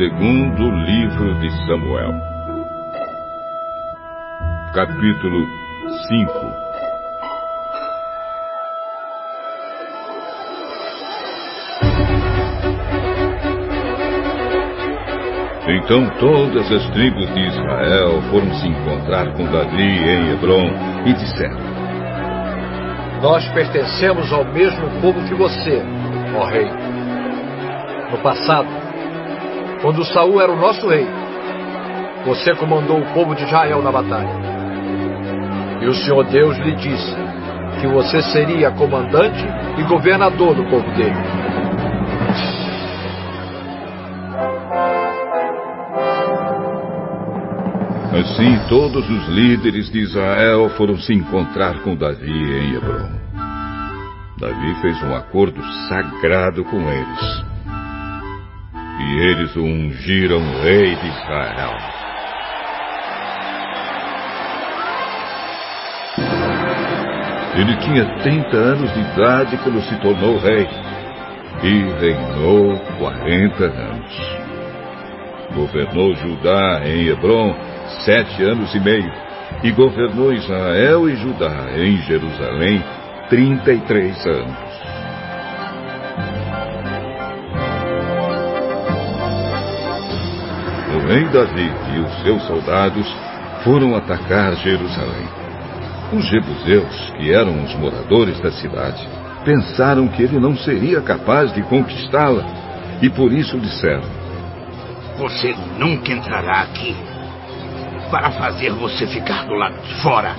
Segundo livro de Samuel. Capítulo 5 Então todas as tribos de Israel foram se encontrar com Davi em Hebron e disseram: Nós pertencemos ao mesmo povo que você, ó rei. No passado, quando Saul era o nosso rei, você comandou o povo de Israel na batalha. E o Senhor Deus lhe disse que você seria comandante e governador do povo dele. Assim todos os líderes de Israel foram se encontrar com Davi em Hebron. Davi fez um acordo sagrado com eles e eles o ungiram rei de Israel. Ele tinha 30 anos de idade quando se tornou rei e reinou 40 anos. Governou Judá em Hebron sete anos e meio e governou Israel e Judá em Jerusalém 33 anos. Rei Davi e os seus soldados foram atacar Jerusalém. Os jebuseus, que eram os moradores da cidade, pensaram que ele não seria capaz de conquistá-la e por isso disseram: Você nunca entrará aqui. Para fazer você ficar do lado de fora,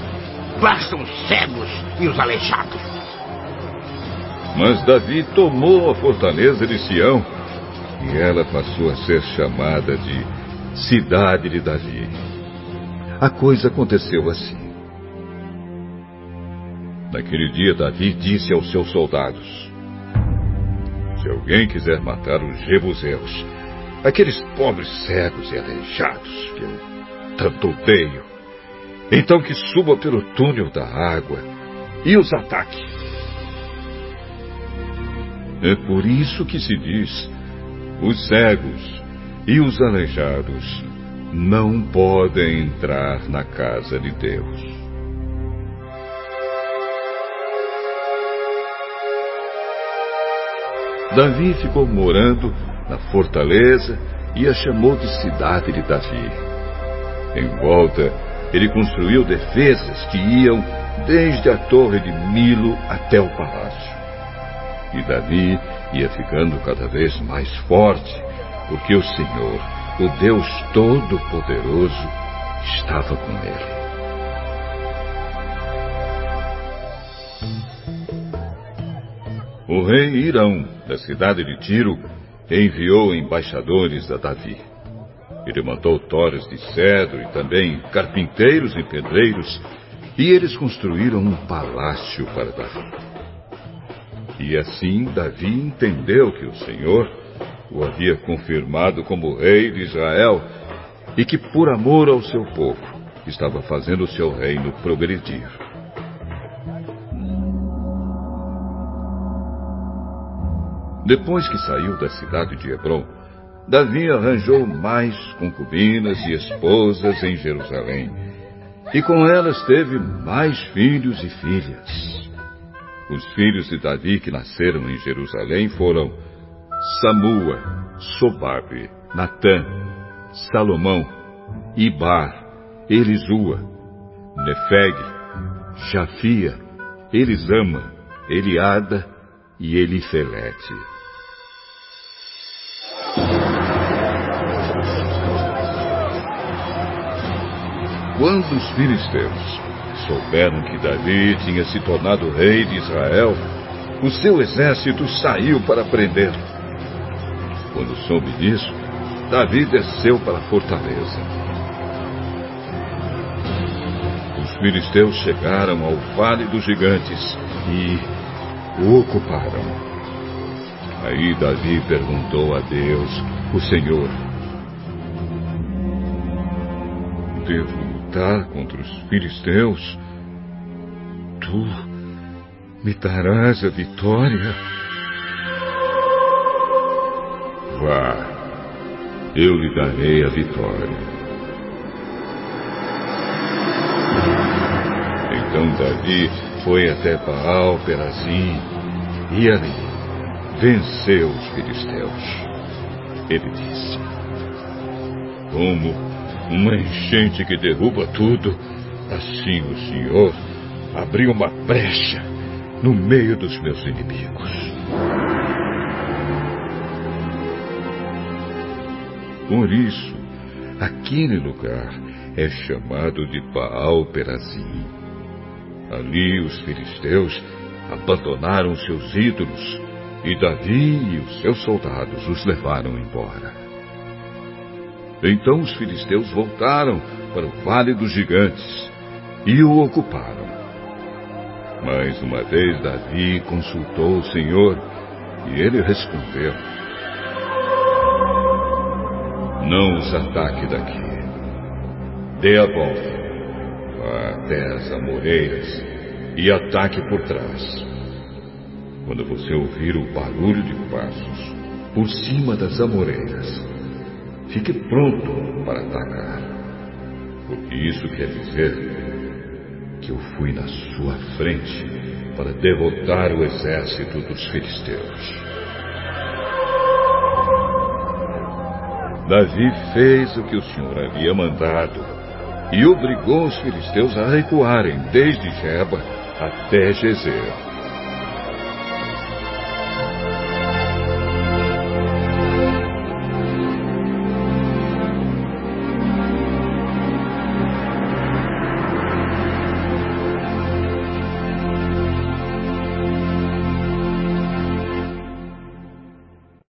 bastam os cegos e os aleijados. Mas Davi tomou a fortaleza de Sião e ela passou a ser chamada de cidade de Davi. A coisa aconteceu assim. Naquele dia, Davi disse aos seus soldados: Se alguém quiser matar os jebuseus, aqueles pobres cegos e aleijados que eu tanto odeio, então que suba pelo túnel da água e os ataque. É por isso que se diz: os cegos e os aleijados não podem entrar na casa de Deus. Davi ficou morando na fortaleza e a chamou de cidade de Davi. Em volta, ele construiu defesas que iam desde a torre de Milo até o palácio. E Davi ia ficando cada vez mais forte porque o Senhor, o Deus Todo-Poderoso, estava com ele. O rei Irão, da cidade de Tiro, enviou embaixadores a Davi. Ele mandou toras de cedro e também carpinteiros e pedreiros, e eles construíram um palácio para Davi. E assim Davi entendeu que o Senhor o havia confirmado como rei de Israel e que, por amor ao seu povo, estava fazendo o seu reino progredir. Depois que saiu da cidade de Hebron, Davi arranjou mais concubinas e esposas em Jerusalém, e com elas teve mais filhos e filhas. Os filhos de Davi que nasceram em Jerusalém foram Samua, Sobabe, Natã, Salomão, Ibar, Elisua, Nefeg, Jafia, Elisama, Eliada e Elifelete. Quando os filisteus souberam que Davi tinha se tornado rei de Israel, o seu exército saiu para prendê-lo. Quando soube disso, Davi desceu para a fortaleza. Os filisteus chegaram ao Vale dos Gigantes e o ocuparam. Aí Davi perguntou a Deus, o Senhor: Devo lutar contra os filisteus? Tu me darás a vitória? Vá, eu lhe darei a vitória. Então Davi foi até Baal Perazim e ali venceu os filisteus. Ele disse: Como uma enchente que derruba tudo, assim o Senhor abriu uma brecha no meio dos meus inimigos. Por isso, aquele lugar é chamado de Baal Perazim. Ali os filisteus abandonaram seus ídolos e Davi e os seus soldados os levaram embora. Então os filisteus voltaram para o Vale dos Gigantes e o ocuparam. Mais uma vez Davi consultou o Senhor e ele respondeu: Não os ataque daqui. Dê a volta até as amoreiras e ataque por trás. Quando você ouvir o barulho de passos por cima das amoreiras, fique pronto para atacar. Porque isso quer dizer que eu fui na sua frente para derrotar o exército dos filisteus. Davi fez o que o Senhor havia mandado e obrigou os filisteus a recuarem desde Jeba até Gezer.